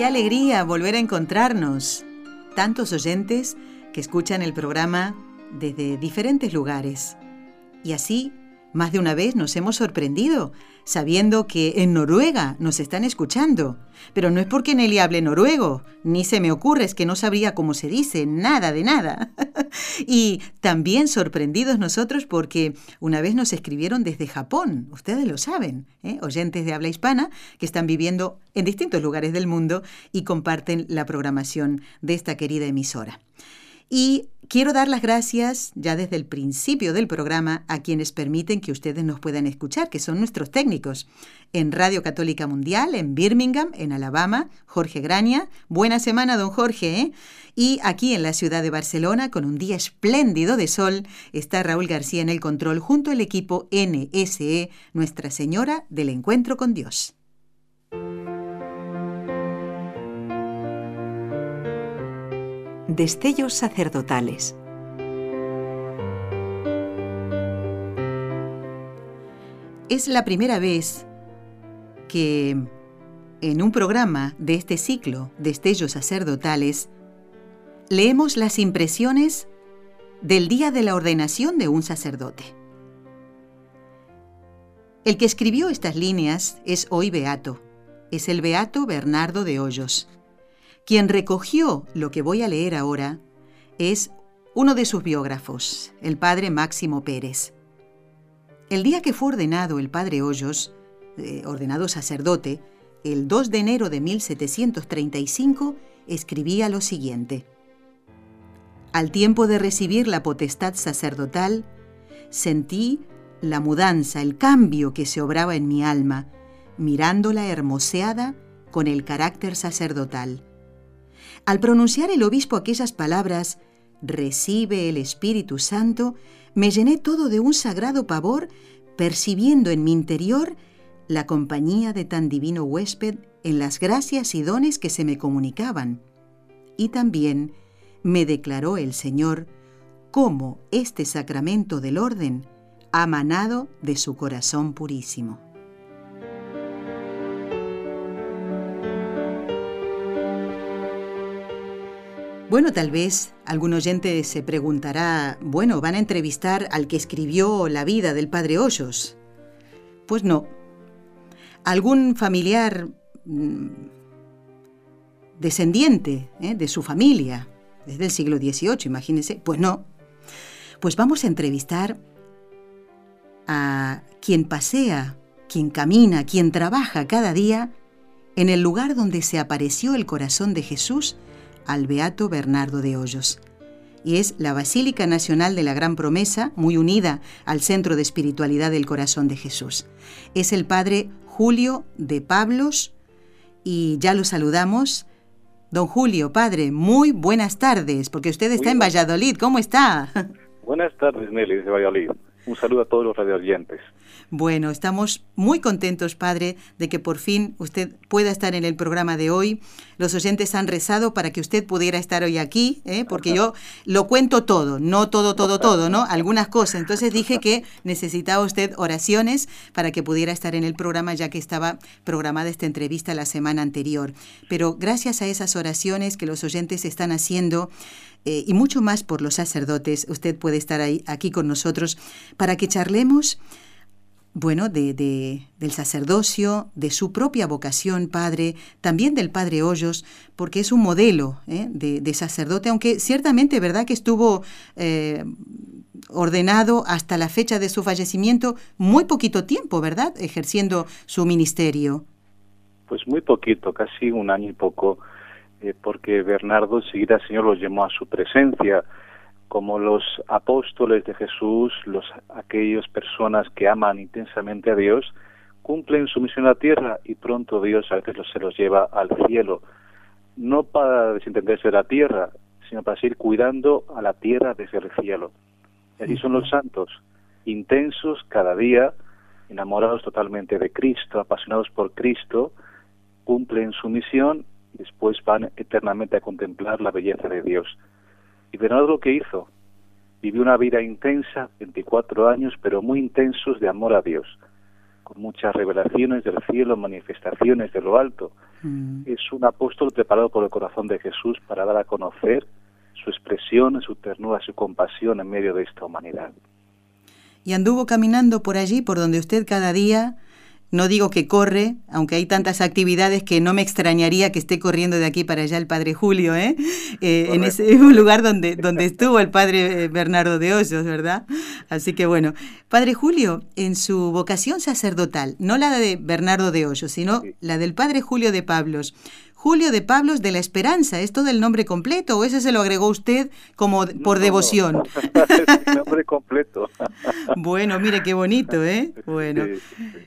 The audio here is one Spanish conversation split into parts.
Qué alegría volver a encontrarnos. Tantos oyentes que escuchan el programa desde diferentes lugares. Y así, más de una vez nos hemos sorprendido sabiendo que en Noruega nos están escuchando. Pero no es porque Nelly hable noruego, ni se me ocurre, es que no sabría cómo se dice, nada de nada. y también sorprendidos nosotros porque una vez nos escribieron desde Japón, ustedes lo saben, ¿eh? oyentes de habla hispana que están viviendo en distintos lugares del mundo y comparten la programación de esta querida emisora. Y quiero dar las gracias ya desde el principio del programa a quienes permiten que ustedes nos puedan escuchar, que son nuestros técnicos. En Radio Católica Mundial, en Birmingham, en Alabama, Jorge Graña. Buena semana, don Jorge. ¿eh? Y aquí en la ciudad de Barcelona, con un día espléndido de sol, está Raúl García en el control junto al equipo NSE, Nuestra Señora del Encuentro con Dios. Destellos sacerdotales. Es la primera vez que en un programa de este ciclo, Destellos sacerdotales, leemos las impresiones del día de la ordenación de un sacerdote. El que escribió estas líneas es hoy beato, es el beato Bernardo de Hoyos. Quien recogió lo que voy a leer ahora es uno de sus biógrafos, el padre Máximo Pérez. El día que fue ordenado el padre Hoyos, eh, ordenado sacerdote, el 2 de enero de 1735, escribía lo siguiente. Al tiempo de recibir la potestad sacerdotal, sentí la mudanza, el cambio que se obraba en mi alma, mirándola hermoseada con el carácter sacerdotal. Al pronunciar el obispo aquellas palabras, recibe el Espíritu Santo, me llené todo de un sagrado pavor, percibiendo en mi interior la compañía de tan divino huésped en las gracias y dones que se me comunicaban. Y también me declaró el Señor cómo este sacramento del orden ha manado de su corazón purísimo. Bueno, tal vez algún oyente se preguntará, bueno, ¿van a entrevistar al que escribió la vida del padre Hoyos? Pues no. ¿Algún familiar mm, descendiente eh, de su familia, desde el siglo XVIII, imagínense? Pues no. Pues vamos a entrevistar a quien pasea, quien camina, quien trabaja cada día en el lugar donde se apareció el corazón de Jesús al Beato Bernardo de Hoyos. Y es la Basílica Nacional de la Gran Promesa, muy unida al Centro de Espiritualidad del Corazón de Jesús. Es el Padre Julio de Pablos y ya lo saludamos. Don Julio, Padre, muy buenas tardes, porque usted está en Valladolid. ¿Cómo está? Buenas tardes, Nelly, desde Valladolid. Un saludo a todos los radioyentes. Bueno, estamos muy contentos, Padre, de que por fin usted pueda estar en el programa de hoy. Los oyentes han rezado para que usted pudiera estar hoy aquí, ¿eh? porque yo lo cuento todo, no todo, todo, todo, ¿no? Algunas cosas. Entonces dije que necesitaba usted oraciones para que pudiera estar en el programa, ya que estaba programada esta entrevista la semana anterior. Pero gracias a esas oraciones que los oyentes están haciendo, eh, y mucho más por los sacerdotes, usted puede estar aquí con nosotros para que charlemos bueno, de, del sacerdocio, de su propia vocación, padre, también del padre Hoyos, porque es un modelo ¿eh? de, sacerdote, aunque ciertamente, ¿verdad?, que estuvo eh, ordenado hasta la fecha de su fallecimiento muy poquito tiempo, ¿verdad?, ejerciendo su ministerio. Pues muy poquito, casi un año y poco, eh, porque Bernardo enseguida el Señor los llamó a su presencia, como los apóstoles de Jesús, los aquellas personas que aman intensamente a Dios, cumplen su misión en la tierra y pronto Dios a veces se los lleva al cielo, no para desentenderse de la tierra, sino para seguir cuidando a la tierra desde el cielo. Y así son los santos, intensos cada día, enamorados totalmente de Cristo, apasionados por Cristo, cumplen su misión y después van eternamente a contemplar la belleza de Dios. Y Bernardo lo que hizo, vivió una vida intensa, 24 años, pero muy intensos de amor a Dios, con muchas revelaciones del cielo, manifestaciones de lo alto. Mm. Es un apóstol preparado por el corazón de Jesús para dar a conocer su expresión, su ternura, su compasión en medio de esta humanidad. Y anduvo caminando por allí, por donde usted cada día no digo que corre, aunque hay tantas actividades que no me extrañaría que esté corriendo de aquí para allá el Padre Julio, ¿eh? eh en ese lugar donde, donde estuvo el Padre eh, Bernardo de Hoyos, ¿verdad? Así que bueno, Padre Julio, en su vocación sacerdotal, no la de Bernardo de Hoyos, sino la del Padre Julio de Pablos, Julio de Pablos de la Esperanza, ¿es todo el nombre completo o ese se lo agregó usted como por devoción? es el nombre completo. bueno, mire qué bonito, ¿eh? Bueno.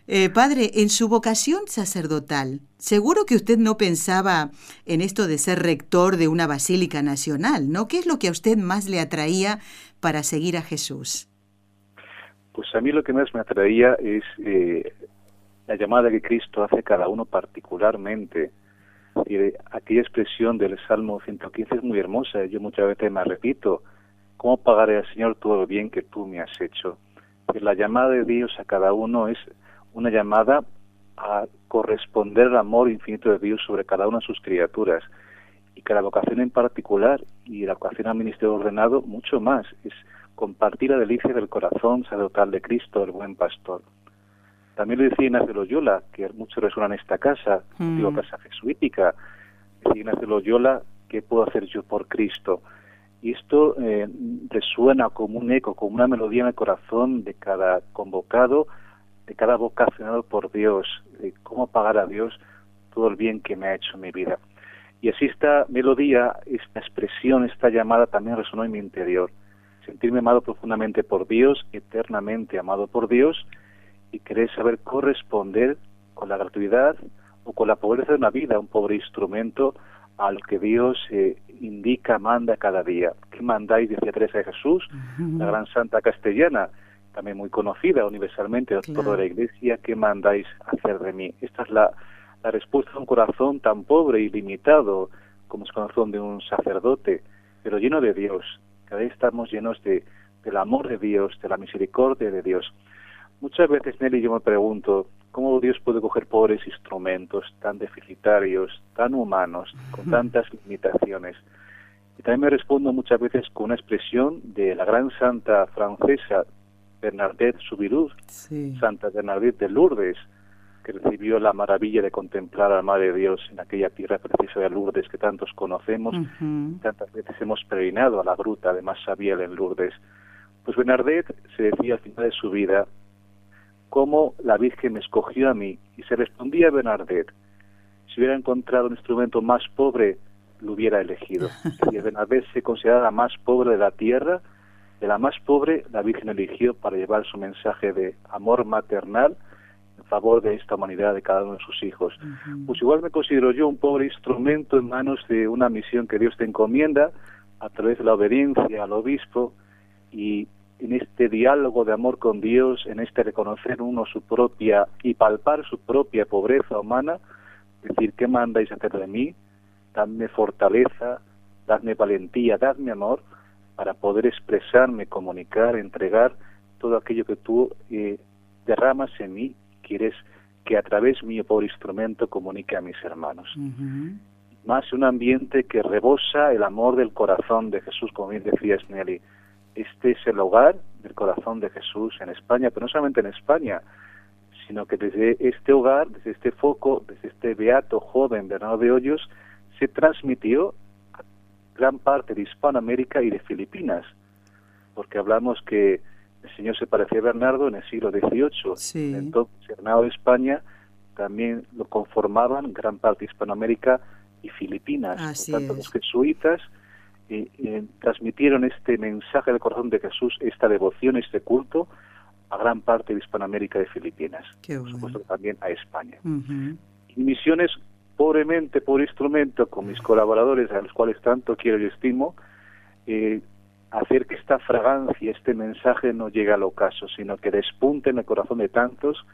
Eh, padre, en su vocación sacerdotal, seguro que usted no pensaba en esto de ser rector de una basílica nacional, ¿no? ¿Qué es lo que a usted más le atraía para seguir a Jesús? Pues a mí lo que más me atraía es eh, la llamada que Cristo hace a cada uno particularmente y aquella expresión del Salmo 115 es muy hermosa. Yo muchas veces me repito, ¿cómo pagaré al Señor todo lo bien que tú me has hecho? la llamada de Dios a cada uno es una llamada a corresponder al amor infinito de Dios sobre cada una de sus criaturas. Y cada vocación en particular, y la vocación al ministerio ordenado, mucho más, es compartir la delicia del corazón sacerdotal de Cristo, el buen pastor. También lo decía Ignacio Loyola, que mucho resuena en esta casa, mm. digo casa jesuítica. Decía Ignacio Loyola, ¿qué puedo hacer yo por Cristo? Y esto eh, resuena como un eco, como una melodía en el corazón de cada convocado, de cada vocacionado por Dios, de cómo pagar a Dios todo el bien que me ha hecho en mi vida. Y así esta melodía, esta expresión, esta llamada también resonó en mi interior. Sentirme amado profundamente por Dios, eternamente amado por Dios, y querer saber corresponder con la gratuidad o con la pobreza de una vida, un pobre instrumento al que Dios eh, indica, manda cada día. ¿Qué mandáis? Decía Teresa de Jesús, la gran santa castellana, también muy conocida universalmente por toda la iglesia, ¿qué mandáis hacer de mí? Esta es la, la respuesta de un corazón tan pobre y limitado como es el corazón de un sacerdote, pero lleno de Dios. Cada vez estamos llenos de, del amor de Dios, de la misericordia de Dios. Muchas veces, Nelly, yo me pregunto, ¿cómo Dios puede coger pobres instrumentos tan deficitarios, tan humanos, con tantas limitaciones? Y también me respondo muchas veces con una expresión de la gran santa francesa Bernadette Soubirous, Santa Bernadette de Lourdes, que recibió la maravilla de contemplar a la Madre de Dios en aquella tierra preciosa de Lourdes que tantos conocemos, tantas veces hemos peregrinado a la gruta de Massabiel en Lourdes. Pues Bernadette se decía al final de su vida, cómo la Virgen me escogió a mí. Y se respondía a Bernadette, si hubiera encontrado un instrumento más pobre, lo hubiera elegido. Y Bernadette se consideraba la más pobre de la tierra, de la más pobre la Virgen eligió para llevar su mensaje de amor maternal en favor de esta humanidad, de cada uno de sus hijos. Pues igual me considero yo un pobre instrumento en manos de una misión que Dios te encomienda a través de la obediencia al obispo y en este diálogo de amor con Dios, en este reconocer uno su propia y palpar su propia pobreza humana, decir, ¿qué mandáis hacer de mí? Dadme fortaleza, dadme valentía, dadme amor, para poder expresarme, comunicar, entregar todo aquello que tú eh, derramas en mí, quieres que a través mío por instrumento comunique a mis hermanos. Más un ambiente que rebosa el amor del corazón de Jesús, como bien decías, Nelly este es el hogar del corazón de Jesús en España, pero no solamente en España, sino que desde este hogar, desde este foco, desde este beato joven Bernardo de Hoyos, se transmitió a gran parte de Hispanoamérica y de Filipinas, porque hablamos que el Señor se parecía a Bernardo en el siglo XVIII. Entonces, Bernardo de España también lo conformaban gran parte de Hispanoamérica y Filipinas. Por tanto, los jesuitas transmitieron este mensaje del corazón de Jesús, esta devoción, este culto a gran parte de Hispanoamérica y Filipinas, por supuesto también a España. Y misiones pobremente por instrumento con mis colaboradores, a los cuales tanto quiero y estimo, eh, hacer que esta fragancia, este mensaje no llegue al ocaso, sino que despunte en el corazón de tantos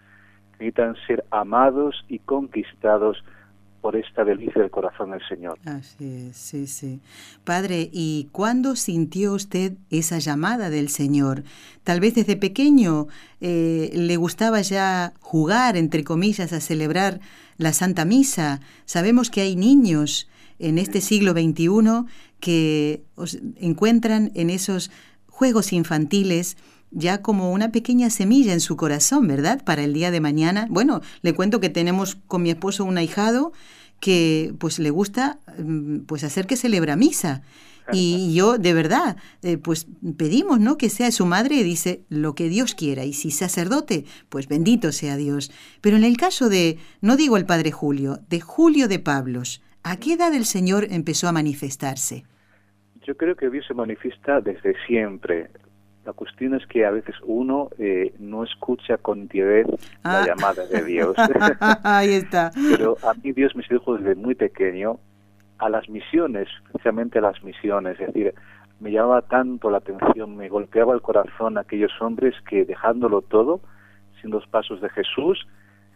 que necesitan ser amados y conquistados por esta delicia del corazón del Señor. Así es, sí, sí. Padre, ¿y cuándo sintió usted esa llamada del Señor? Tal vez desde pequeño eh, le gustaba ya jugar, entre comillas, a celebrar la Santa Misa. Sabemos que hay niños en este siglo XXI que encuentran en esos juegos infantiles ya como una pequeña semilla en su corazón, ¿verdad? Para el día de mañana. Bueno, le cuento que tenemos con mi esposo un ahijado que pues le gusta mm, pues hacer que celebra misa. Y yo, de verdad, eh, pues pedimos, ¿no? Que sea su madre, y dice lo que Dios quiera. Y si sacerdote, pues bendito sea Dios. Pero en el caso de, no digo el padre Julio, de Julio de Pablos, ¿a qué edad el Señor empezó a manifestarse? Yo creo que Dios se manifiesta desde siempre. La cuestión es que a veces uno eh, no escucha con nitidez la ah. llamada de Dios. Ahí está. Pero a mí Dios me sedujo desde muy pequeño a las misiones, precisamente a las misiones. Es decir, me llamaba tanto la atención, me golpeaba el corazón aquellos hombres que dejándolo todo, sin los pasos de Jesús,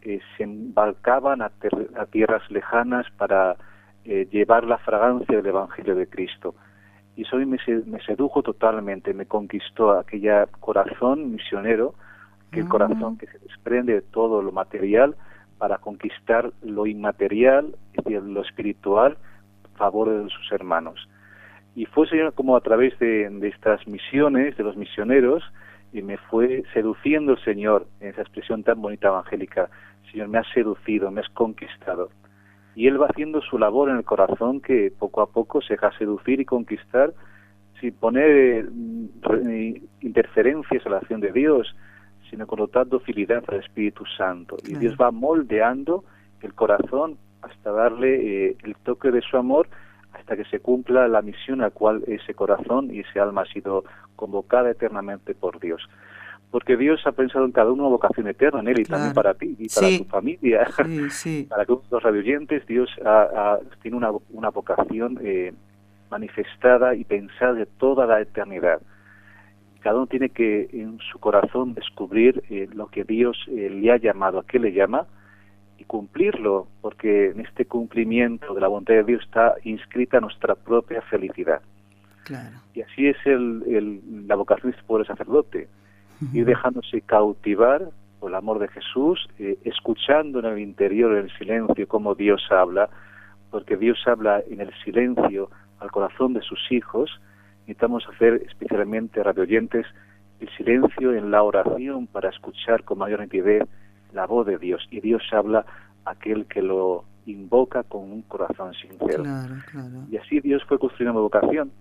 eh, se embarcaban a, tierras lejanas para eh, llevar la fragancia del Evangelio de Cristo y eso me, me sedujo totalmente, me conquistó aquella corazón misionero, que el corazón que se desprende de todo lo material para conquistar lo inmaterial, es decir, lo espiritual, a favor de sus hermanos. Y fue Señor como a través de, de estas misiones, de los misioneros, y me fue seduciendo el Señor, en esa expresión tan bonita evangélica, Señor, me ha seducido, me has conquistado y él va haciendo su labor en el corazón que poco a poco se deja seducir y conquistar sin poner mm, interferencias a la acción de Dios, sino con total docilidad al Espíritu Santo. Y Dios va moldeando el corazón hasta darle eh, el toque de su amor hasta que se cumpla la misión a la cual ese corazón y ese alma ha sido convocada eternamente por Dios porque Dios ha pensado en cada uno una vocación eterna en él y también para ti y para tu familia. para que los radioyentes, Dios tiene una, una vocación eh, manifestada y pensada de toda la eternidad. Cada uno tiene que en su corazón descubrir eh, lo que Dios eh, le ha llamado, a qué le llama, y cumplirlo, porque en este cumplimiento de la voluntad de Dios está inscrita nuestra propia felicidad. Y así es el, el, la vocación de este pobre sacerdote y dejándose cautivar por el amor de Jesús, eh, escuchando en el interior, en el silencio, cómo Dios habla, porque Dios habla en el silencio al corazón de sus hijos. Necesitamos hacer, especialmente radio oyentes, el silencio en la oración para escuchar con mayor nitidez la voz de Dios. Y Dios habla a aquel que lo invoca con un corazón sincero. Y así Dios fue construyendo vocación,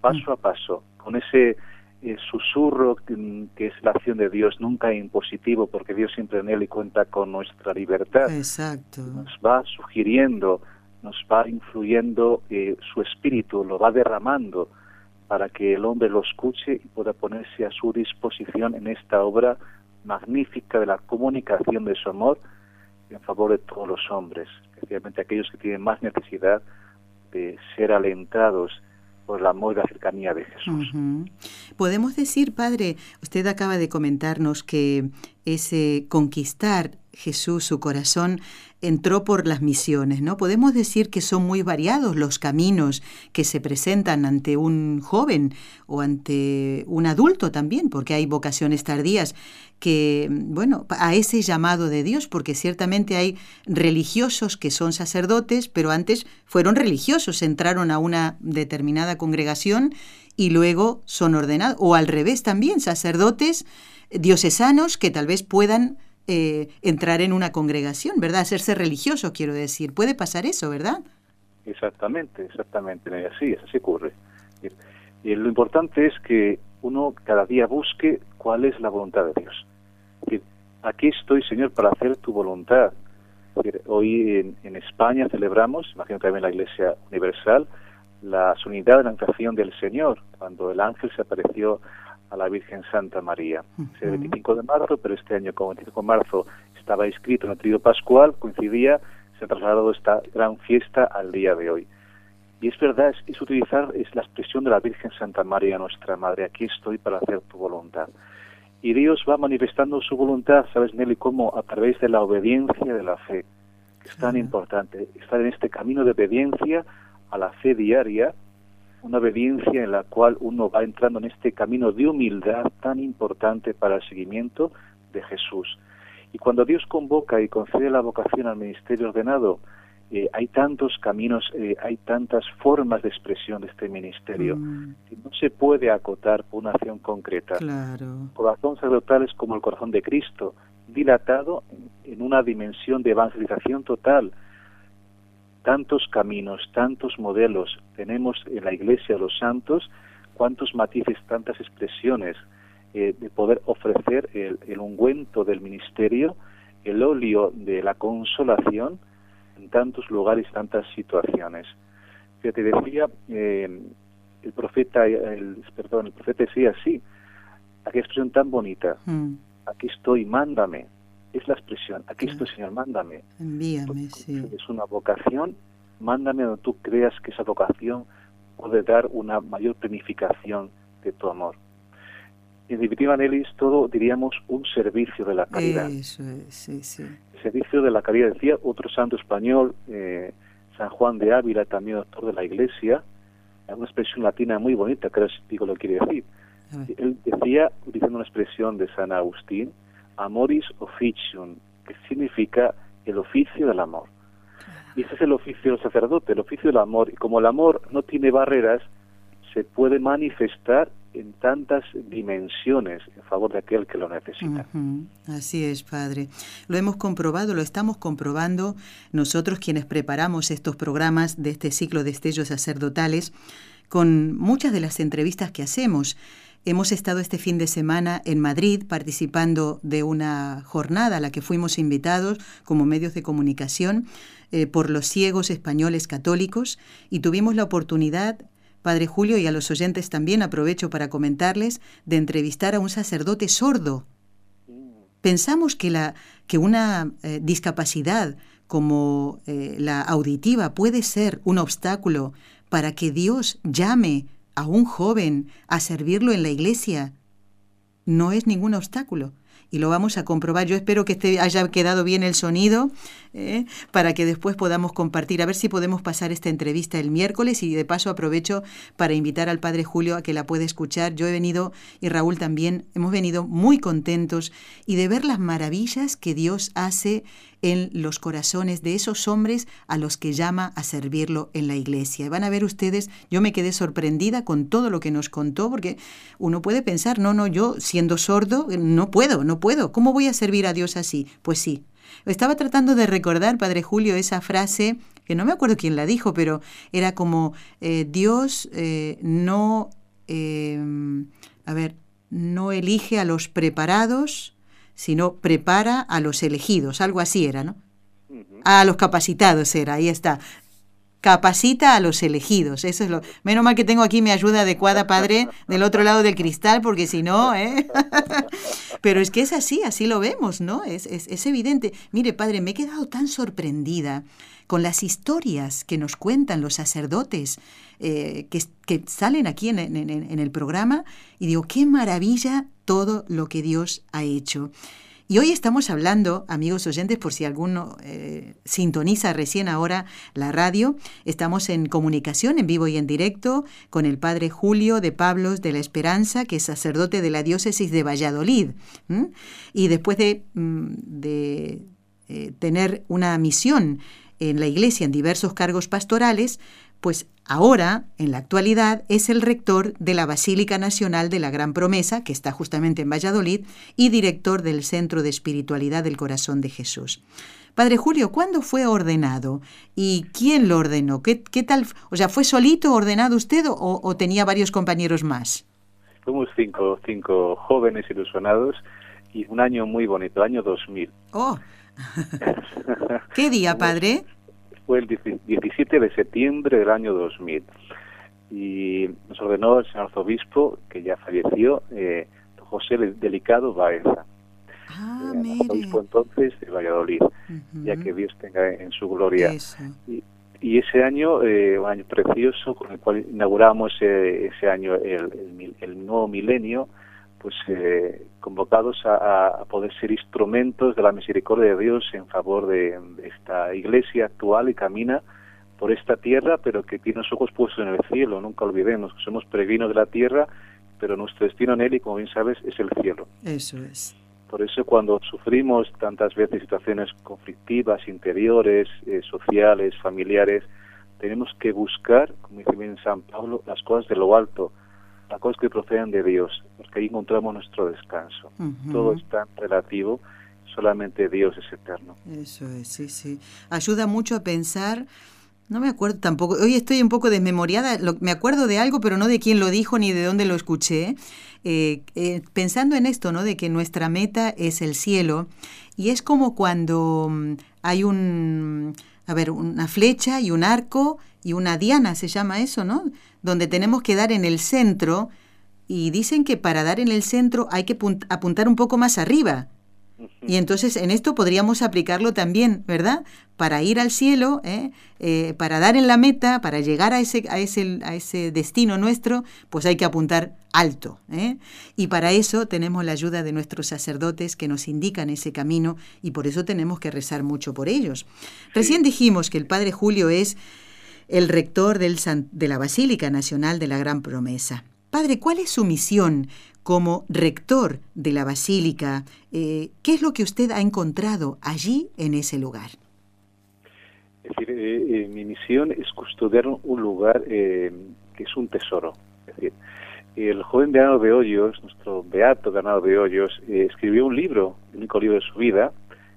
paso a paso, con ese el susurro que, es la acción de Dios nunca impositivo porque Dios siempre en él y cuenta con nuestra libertad. Exacto. Nos va sugiriendo, nos va influyendo eh, su espíritu, lo va derramando para que el hombre lo escuche y pueda ponerse a su disposición en esta obra magnífica de la comunicación de su amor en favor de todos los hombres, especialmente aquellos que tienen más necesidad de ser alentados por el amor y la cercanía de Jesús. Podemos decir, Padre, usted acaba de comentarnos que ese conquistar Jesús su corazón entró por las misiones, ¿no? Podemos decir que son muy variados los caminos que se presentan ante un joven o ante un adulto también, porque hay vocaciones tardías que, bueno, a ese llamado de Dios, porque ciertamente hay religiosos que son sacerdotes, pero antes fueron religiosos, entraron a una determinada congregación y luego son ordenados, o al revés también, sacerdotes diocesanos que tal vez puedan eh, entrar en una congregación, ¿verdad? Hacerse religioso, quiero decir. Puede pasar eso, ¿verdad? Exactamente, exactamente. Así así ocurre. Y lo importante es que uno cada día busque cuál es la voluntad de Dios. Aquí estoy, Señor, para hacer tu voluntad. Hoy en, España celebramos, imagino también la Iglesia Universal, la unidad de la anunciación del Señor, cuando el ángel se apareció a la Virgen Santa María. Es el 25 de marzo, pero este año, como el 25 de marzo estaba inscrito en el trío pascual, coincidía, se ha trasladado esta gran fiesta al día de hoy. Y es verdad, es, utilizar es la expresión de la Virgen Santa María, nuestra Madre, aquí estoy para hacer tu voluntad. Y Dios va manifestando su voluntad, ¿sabes, Nelly? Como a través de la obediencia de la fe. Es tan importante estar en este camino de obediencia a la fe diaria, una obediencia en la cual uno va entrando en este camino de humildad tan importante para el seguimiento de Jesús. Y cuando Dios convoca y concede la vocación al ministerio ordenado, eh, hay tantos caminos, eh, hay tantas formas de expresión de este ministerio. Mm. no se puede acotar por una acción concreta. Claro. Corazón sacerdotal es como el corazón de Cristo, dilatado en una dimensión de evangelización total, tantos caminos, tantos modelos tenemos en la Iglesia los santos, cuántos matices, tantas expresiones eh, de poder ofrecer el, ungüento del ministerio, el óleo de la consolación en tantos lugares, tantas situaciones. Que te decía eh, el profeta, el, perdón, el profeta decía así, aquella expresión tan bonita, mm. aquí estoy, mándame, es la expresión, aquí estoy Señor, mándame. Envíame, sí. Es una vocación, mándame donde tú creas que esa vocación puede dar una mayor planificación de tu amor. En definitiva, Nelly, es todo, diríamos, un servicio de la caridad. Eso es, sí, sí. El servicio de la caridad, decía otro santo español, eh, San Juan de Ávila, también doctor de la Iglesia, una expresión latina muy bonita, creo que digo lo quiere decir. Él decía, utilizando una expresión de San Agustín, amoris officium, que significa el oficio del amor. Y ese es el oficio del sacerdote, el oficio del amor. Y como el amor no tiene barreras, se puede manifestar en tantas dimensiones en favor de aquel que lo necesita. Así es, Padre. Lo hemos comprobado, lo estamos comprobando nosotros quienes preparamos estos programas de este ciclo de estellos sacerdotales con muchas de las entrevistas que hacemos. Hemos estado este fin de semana en Madrid participando de una jornada a la que fuimos invitados como medios de comunicación eh, por los ciegos españoles católicos y tuvimos la oportunidad, Padre Julio, y a los oyentes también aprovecho para comentarles, de entrevistar a un sacerdote sordo. Pensamos que, la, que una eh, discapacidad como eh, la auditiva puede ser un obstáculo para que Dios llame a un joven a servirlo en la iglesia no es ningún obstáculo. Y lo vamos a comprobar. Yo espero que esté, haya quedado bien el sonido ¿eh? para que después podamos compartir. A ver si podemos pasar esta entrevista el miércoles y de paso aprovecho para invitar al Padre Julio a que la pueda escuchar. Yo he venido y Raúl también, hemos venido muy contentos y de ver las maravillas que Dios hace en los corazones de esos hombres a los que llama a servirlo en la iglesia. Van a ver ustedes, yo me quedé sorprendida con todo lo que nos contó, porque uno puede pensar, no, no, yo siendo sordo, no puedo, no puedo, ¿cómo voy a servir a Dios así? Pues sí. Estaba tratando de recordar, Padre Julio, esa frase, que no me acuerdo quién la dijo, pero era como, eh, Dios eh, no, eh, a ver, no elige a los preparados, sino prepara a los elegidos, algo así era, ¿no? A los capacitados era, ahí está. Capacita a los elegidos, eso es lo. Menos mal que tengo aquí mi ayuda adecuada, padre, del otro lado del cristal, porque si no, ¿eh? Pero es que es así, así lo vemos, ¿no? Es, es, evidente. Mire, padre, me he quedado tan sorprendida con las historias que nos cuentan los sacerdotes eh, que, que, salen aquí en, en, el programa y digo, qué maravilla todo lo que Dios ha hecho. Y hoy estamos hablando, amigos oyentes, por si alguno eh, sintoniza recién ahora la radio, estamos en comunicación en vivo y en directo con el padre Julio de Pablos de la Esperanza, que es sacerdote de la diócesis de Valladolid. Y después de, mm, de eh, tener una misión en la iglesia en diversos cargos pastorales, pues ahora, en la actualidad, es el rector de la Basílica Nacional de la Gran Promesa, que está justamente en Valladolid, y director del Centro de Espiritualidad del Corazón de Jesús. Padre Julio, ¿cuándo fue ordenado? ¿Y quién lo ordenó? ¿Qué, qué tal? O sea, ¿fue solito ordenado usted o, tenía varios compañeros más? Fuimos cinco, cinco jóvenes ilusionados y un año muy bonito, año 2000. ¡Oh! ¿Qué día, padre? Fue el 17 de septiembre del año 2000. y nos ordenó el señor arzobispo, que ya falleció, eh, José Delicado Baeza. Ah, eh, arzobispo entonces de Valladolid, ya que Dios tenga en su gloria. Y, y ese año, eh, un año precioso, con el cual inauguramos eh, ese año el, el el nuevo milenio, pues eh, convocados a, a poder ser instrumentos de la misericordia de Dios en favor de, de esta iglesia actual y camina por esta tierra, pero que tiene los ojos puestos en el cielo. Nunca olvidemos que somos peregrinos de la tierra, pero nuestro destino en él, y como bien sabes, es el cielo. Eso es. Por eso cuando sufrimos tantas veces situaciones conflictivas, interiores, eh, sociales, familiares, tenemos que buscar, como dice bien San Pablo, las cosas de lo alto, cosas que proceden de Dios, porque ahí encontramos nuestro descanso. Ujú. Todo es tan relativo, solamente Dios es eterno. Eso es, sí, sí. Ayuda mucho a pensar. No me acuerdo tampoco. Hoy estoy un poco desmemoriada. Lo- me acuerdo de algo, pero no de quién lo dijo ni de dónde lo escuché. Eh, eh, pensando en esto, ¿no? De que nuestra meta es el cielo. Y es como cuando mm, hay un, a ver, una flecha y un arco y una diana, se llama eso, ¿no? Donde tenemos que dar en el centro. Y dicen que para dar en el centro hay que punt- apuntar un poco más arriba. Y entonces en esto podríamos aplicarlo también, ¿verdad? Para ir al cielo, ¿eh? Eh, para dar en la meta, para llegar a ese, a ese, a ese destino nuestro, pues hay que apuntar alto. ¿eh? Y para eso tenemos la ayuda de nuestros sacerdotes que nos indican ese camino y por eso tenemos que rezar mucho por ellos. Recién dijimos que el Padre Julio es el rector del San- de la Basílica Nacional de la Gran Promesa. Padre, ¿cuál es su misión como rector de la Basílica? Eh, ¿Qué es lo que usted ha encontrado allí en ese lugar? Es decir, eh, eh, mi misión es custodiar un lugar eh, que es un tesoro. Es decir, el joven Bernardo de Hoyos, nuestro beato Bernardo de Hoyos, escribió un libro, el único libro de su vida,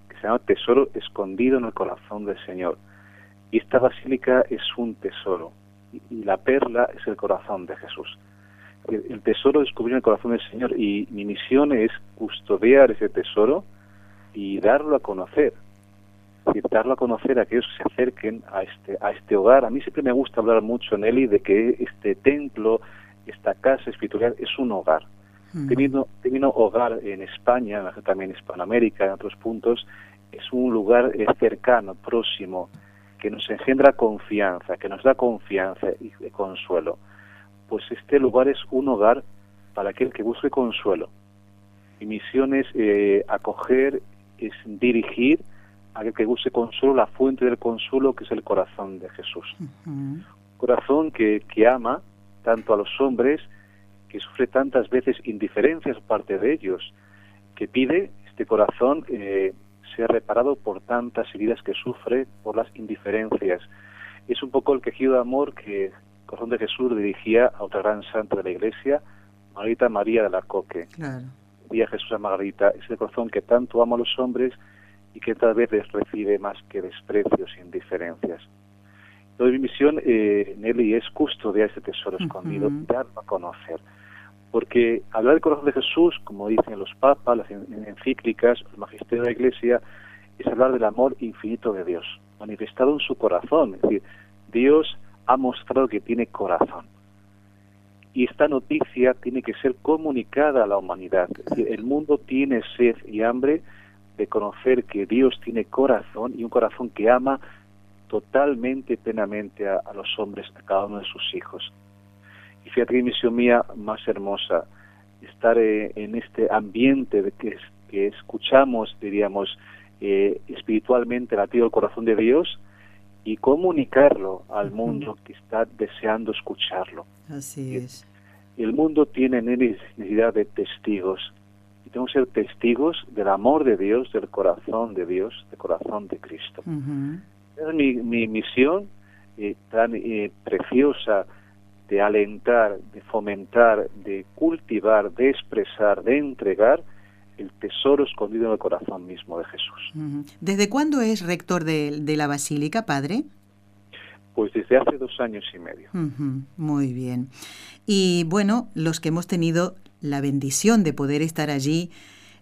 que se llama Tesoro escondido en el corazón del Señor. Y esta basílica es un tesoro, y, la perla es el corazón de Jesús. El, tesoro descubrió en el corazón del Señor y mi misión es custodiar ese tesoro y darlo a conocer y darlo a conocer a aquellos que se acerquen a este a este hogar. A mí siempre me gusta hablar mucho, Nelly, de que este templo, esta casa espiritual es un hogar. Mm. Teniendo, teniendo hogar en España, también en Hispanoamérica, en otros puntos, es un lugar eh, cercano, próximo, que nos engendra confianza, que nos da confianza y consuelo. Pues este lugar es un hogar para aquel que busque consuelo. Mi misión es eh, acoger, es dirigir a aquel que busque consuelo, la fuente del consuelo que es el corazón de Jesús. Corazón que, que ama tanto a los hombres, que sufre tantas veces indiferencias por parte de ellos, que pide este corazón eh, ser reparado por tantas heridas que sufre por las indiferencias. Es un poco el quejido de amor que corazón de Jesús dirigía a otra gran santa de la Iglesia, Margarita María de la Coque. Claro. Día Jesús a Margarita, es el corazón que tanto ama a los hombres y que tal vez les recibe más que desprecios e indiferencias. Entonces mi misión, eh, Nelly, es custodiar este tesoro Ujú. escondido, darlo a conocer. Porque hablar del corazón de Jesús, como dicen los papas, las en- en encíclicas, el magisterio de la Iglesia, es hablar del amor infinito de Dios, manifestado en su corazón. Es decir, Dios ha mostrado que tiene corazón. Y esta noticia tiene que ser comunicada a la humanidad. Es decir, el mundo tiene sed y hambre de conocer que Dios tiene corazón y un corazón que ama totalmente, plenamente a, a los hombres, a cada uno de sus hijos. Y fíjate que misión mía más hermosa, estar eh, en este ambiente de que, que escuchamos, diríamos, eh, espiritualmente latido el corazón de Dios y comunicarlo al mundo que está deseando escucharlo. Así es. El mundo tiene necesidad de testigos y tenemos que ser testigos del amor de Dios, del corazón de Dios, del corazón de Cristo. Ujú. Es mi, mi misión eh, tan eh, preciosa de alentar, de fomentar, de cultivar, de expresar, de entregar el tesoro escondido en el corazón mismo de Jesús. ¿Desde cuándo es rector de, de la Basílica, padre? Pues desde hace dos años y medio. Muy bien. Y bueno, los que hemos tenido la bendición de poder estar allí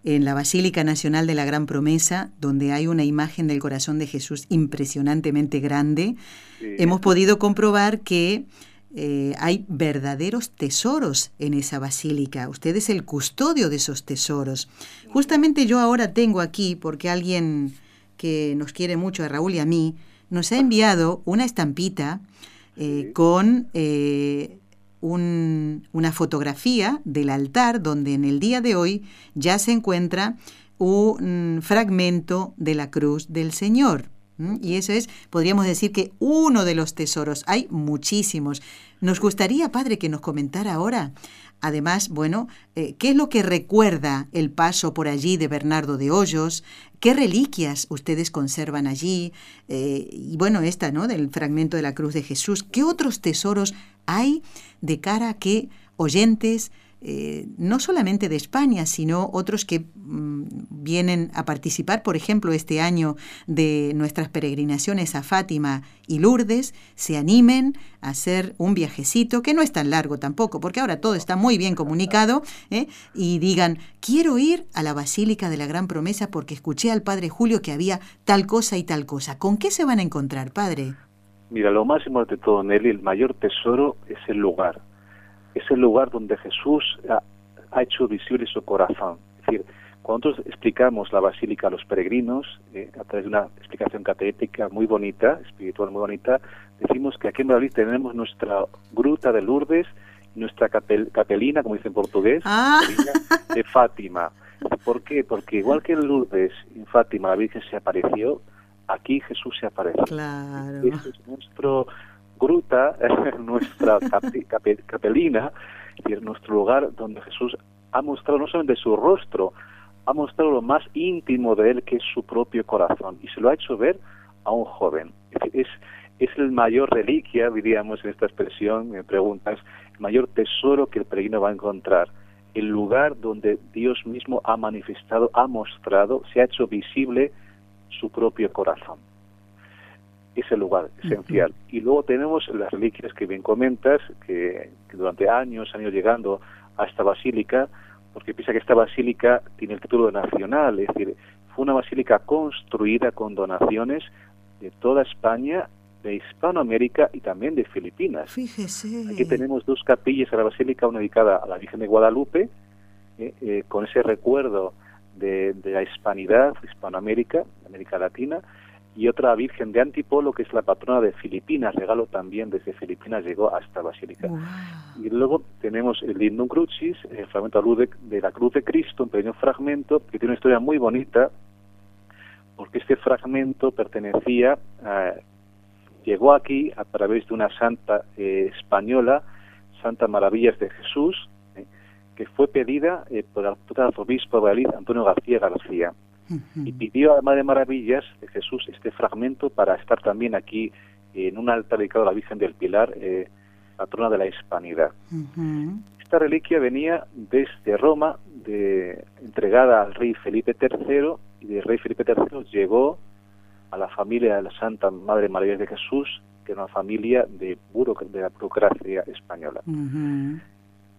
en la Basílica Nacional de la Gran Promesa, donde hay una imagen del corazón de Jesús impresionantemente grande, Sí. hemos podido comprobar que eh, hay verdaderos tesoros en esa basílica. Usted es el custodio de esos tesoros. Justamente yo ahora tengo aquí, porque alguien que nos quiere mucho, a Raúl y a mí, nos ha enviado una estampita eh, con eh, una fotografía del altar donde en el día de hoy ya se encuentra un fragmento de la cruz del Señor. Y eso es, podríamos decir que uno de los tesoros. Hay muchísimos. Nos gustaría, padre, que nos comentara ahora, además, bueno, eh, ¿qué es lo que recuerda el paso por allí de Bernardo de Hoyos? ¿Qué reliquias ustedes conservan allí? Eh, y bueno, esta, ¿no? Del fragmento de la cruz de Jesús. ¿Qué otros tesoros hay de cara a que oyentes eh, no solamente de España, sino otros que mm, vienen a participar, por ejemplo, este año de nuestras peregrinaciones a Fátima y Lourdes, se animen a hacer un viajecito, que no es tan largo tampoco, porque ahora todo está muy bien comunicado, ¿eh? y digan, quiero ir a la Basílica de la Gran Promesa porque escuché al Padre Julio que había tal cosa y tal cosa. ¿Con qué se van a encontrar, Padre? Mira, lo importante de todo, Nelly, el mayor tesoro es el lugar es el lugar donde Jesús ha, hecho visible su corazón. Es decir, cuando nosotros explicamos la basílica a los peregrinos, eh, a través de una explicación catequética muy bonita, espiritual muy bonita, decimos que aquí en Madrid tenemos nuestra gruta de Lourdes, nuestra capelina, como dice en portugués, ah. de Fátima. ¿Por qué? Porque igual que en Lourdes, en Fátima, la Virgen se apareció, aquí Jesús se apareció. Claro. es nuestro gruta, nuestra capelina, es nuestro lugar donde Jesús ha mostrado no solamente su rostro, ha mostrado lo más íntimo de él, que es su propio corazón, y se lo ha hecho ver a un joven. Es, es el mayor reliquia, diríamos en esta expresión, me preguntas, el mayor tesoro que el peregrino va a encontrar, el lugar donde Dios mismo ha manifestado, ha mostrado, se ha hecho visible su propio corazón ese lugar esencial. Y luego tenemos las reliquias que bien comentas, que, durante años han ido llegando a esta basílica, porque piensa que esta basílica tiene el título de nacional, es decir, fue una basílica construida con donaciones de toda España, de Hispanoamérica y también de Filipinas. Fíjese. Aquí tenemos dos capillas a la basílica, una dedicada a la Virgen de Guadalupe, eh, eh, con ese recuerdo de, de la hispanidad, Hispanoamérica, América Latina, y otra Virgen de Antipolo, que es la patrona de Filipinas, regalo también desde Filipinas llegó hasta Basílica. Y luego tenemos el Lindum Crucis, el fragmento de, la Cruz de Cristo, un pequeño fragmento que tiene una historia muy bonita, porque este fragmento pertenecía, llegó aquí a través de una santa eh, española, Santa Maravillas de Jesús, eh, que fue pedida eh, por el arzobispo de Valladolid, Antonio García García y pidió a Madre Maravillas de Jesús este fragmento para estar también aquí en un altar dedicado a la Virgen del Pilar, eh, patrona de la Hispanidad. Esta reliquia venía desde Roma, de, entregada al rey Felipe III, y del rey Felipe III llegó a la familia de la Santa Madre María de Jesús, que era una familia de, de la burocracia española.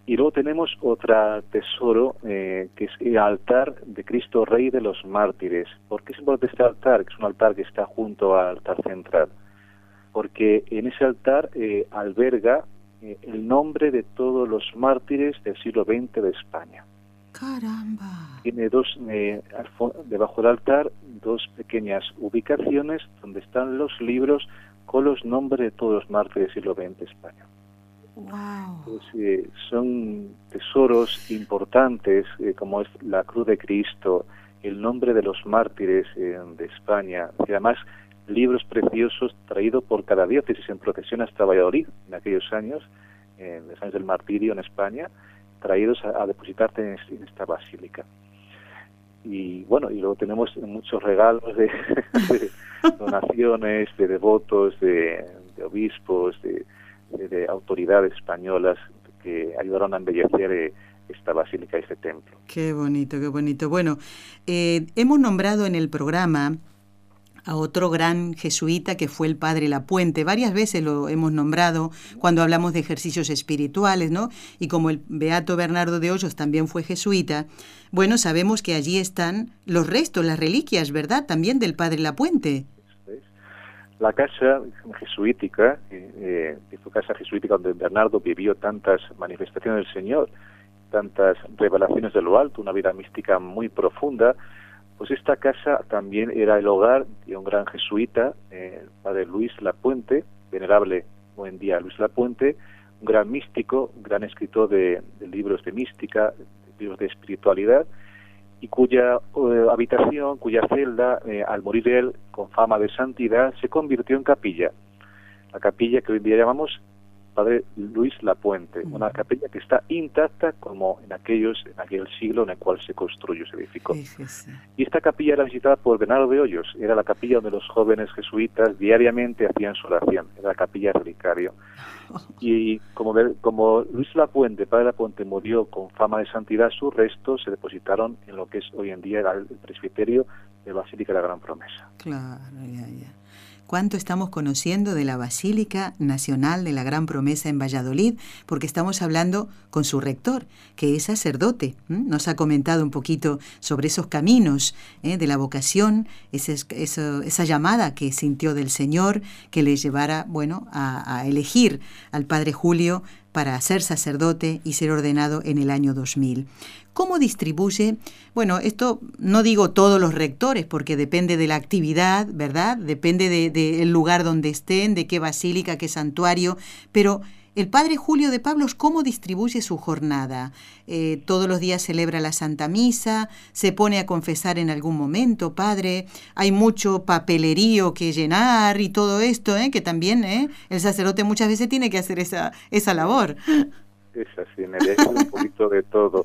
Y luego tenemos otro tesoro, eh, que es el altar de Cristo Rey de los Mártires. ¿Por qué es importante este altar? Que es un altar que está junto al altar central. Porque en ese altar eh, alberga eh, el nombre de todos los mártires del siglo XX de España. ¡Caramba! Tiene dos, debajo del altar, dos pequeñas ubicaciones donde están los libros con los nombres de todos los mártires del siglo XX de España. Pues, son tesoros importantes eh, como es la Cruz de Cristo, el nombre de los mártires eh, de España, y además libros preciosos traídos por cada diócesis en procesión hasta Valladolid en aquellos años, en los años del martirio en España, traídos a, depositarse en, esta basílica. Y bueno, y luego tenemos muchos regalos de, donaciones, de devotos, de obispos, de, de autoridades españolas que ayudaron a embellecer eh, esta basílica, este templo. Qué bonito, qué bonito. Bueno, eh, hemos nombrado en el programa a otro gran jesuita que fue el padre Lapuente. Varias veces lo hemos nombrado cuando hablamos de ejercicios espirituales, ¿no? Y como el beato Bernardo de Hoyos también fue jesuita, bueno, sabemos que allí están los restos, las reliquias, ¿verdad? También del padre Lapuente. La casa jesuítica, eh, fue casa jesuítica donde Bernardo vivió tantas manifestaciones del Señor, tantas revelaciones de lo alto, una vida mística muy profunda, pues esta casa también era el hogar de un gran jesuita, eh, padre Luis Lapuente, venerable hoy en día Luis Lapuente, un gran místico, un gran escritor de, libros de mística, libros de espiritualidad, y cuya eh, habitación, cuya celda, eh, al morir él con fama de santidad, se convirtió en capilla. La capilla que hoy día llamamos Padre Luis Lapuente, una capilla que está intacta como en aquellos en aquel siglo en el cual se construyó, se edificó. Y esta capilla era visitada por Bernardo de Hoyos, era la capilla donde los jóvenes jesuitas diariamente hacían su oración, era la capilla relicario. Y como, como Luis Lapuente, Padre Lapuente, murió con fama de santidad, sus restos se depositaron en lo que es hoy en día el presbiterio de Basílica de la Gran Promesa. Claro, ya, ya cuánto estamos conociendo de la Basílica Nacional de la Gran Promesa en Valladolid, porque estamos hablando con su rector, que es sacerdote. Nos ha comentado un poquito sobre esos caminos ¿eh? de la vocación, esa llamada que sintió del Señor, que le llevara, bueno, a, a elegir al Padre Julio para ser sacerdote y ser ordenado en el año 2000. ¿Cómo distribuye? Bueno, esto no digo todos los rectores porque depende de la actividad, ¿verdad? Depende del de, lugar donde estén, de qué basílica, qué santuario, pero el padre Julio de Pablos, ¿cómo distribuye su jornada? Eh, ¿Todos los días celebra la Santa Misa? ¿Se pone a confesar en algún momento, padre? Hay mucho papelerío que llenar y todo esto, ¿eh? que también ¿eh? el sacerdote muchas veces tiene que hacer esa, esa labor. Es así, Nelly, es un poquito de todo.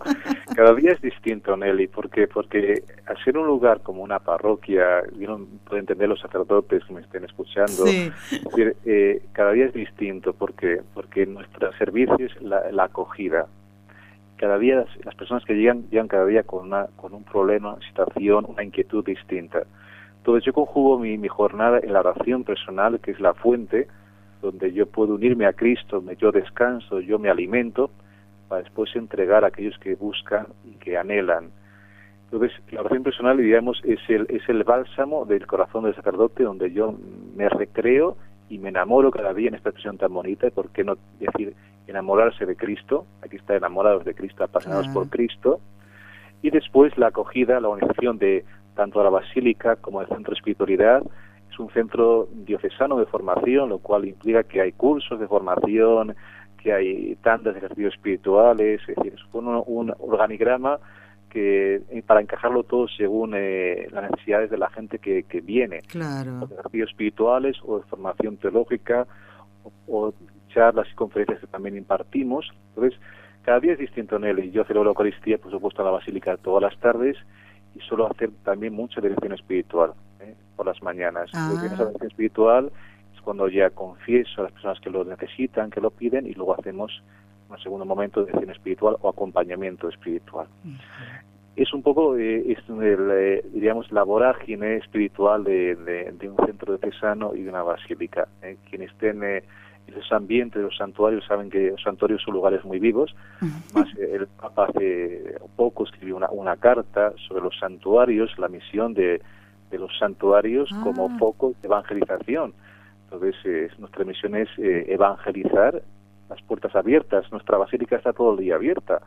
Cada día es distinto, Nelly, porque porque al ser un lugar como una parroquia, yo no puedo entender los sacerdotes que me estén escuchando, eh, cada día es distinto porque porque nuestro servicio es la, acogida. Cada día las, personas que llegan llegan cada día con una con un problema, una situación, una inquietud distinta. Entonces yo conjugo mi, mi jornada en la oración personal, que es la fuente, donde yo puedo unirme a Cristo, yo descanso, yo me alimento, para después entregar a aquellos que buscan y que anhelan. Entonces, la oración personal, digamos, es el, es el bálsamo del corazón del sacerdote, donde yo me recreo y me enamoro cada día en esta expresión tan bonita, ¿por qué no decir enamorarse de Cristo? Aquí está enamorados de Cristo, apasionados por Cristo. Y después la acogida, la organización de tanto la basílica como el centro de espiritualidad, un centro diocesano de formación, lo cual implica que hay cursos de formación, que hay tantas de ejercicios espirituales, es decir, supone un, organigrama que eh, para encajarlo todo según eh, las necesidades de la gente que, que viene, claro. de ejercicios espirituales o de formación teológica o, charlas y conferencias que también impartimos. Entonces, cada día es distinto en él y yo celebro la Eucaristía, por supuesto, en la Basílica todas las tardes y suelo hacer también mucha dirección espiritual. Por las mañanas. Ah. La dirección espiritual es cuando ya confieso a las personas que lo necesitan, que lo piden, y luego hacemos un segundo momento de dirección espiritual o acompañamiento espiritual. Es un poco, eh, es el, eh, diríamos, la vorágine espiritual de, de, un centro de Cesano y de una basílica. Quienes estén los ambientes, los santuarios, saben que los santuarios son lugares muy vivos. Más el Papa hace poco escribió una, una carta sobre los santuarios, la misión de, de los santuarios como ah. foco de evangelización. Entonces, nuestra misión es eh, evangelizar las puertas abiertas. Nuestra basílica está todo el día abierta,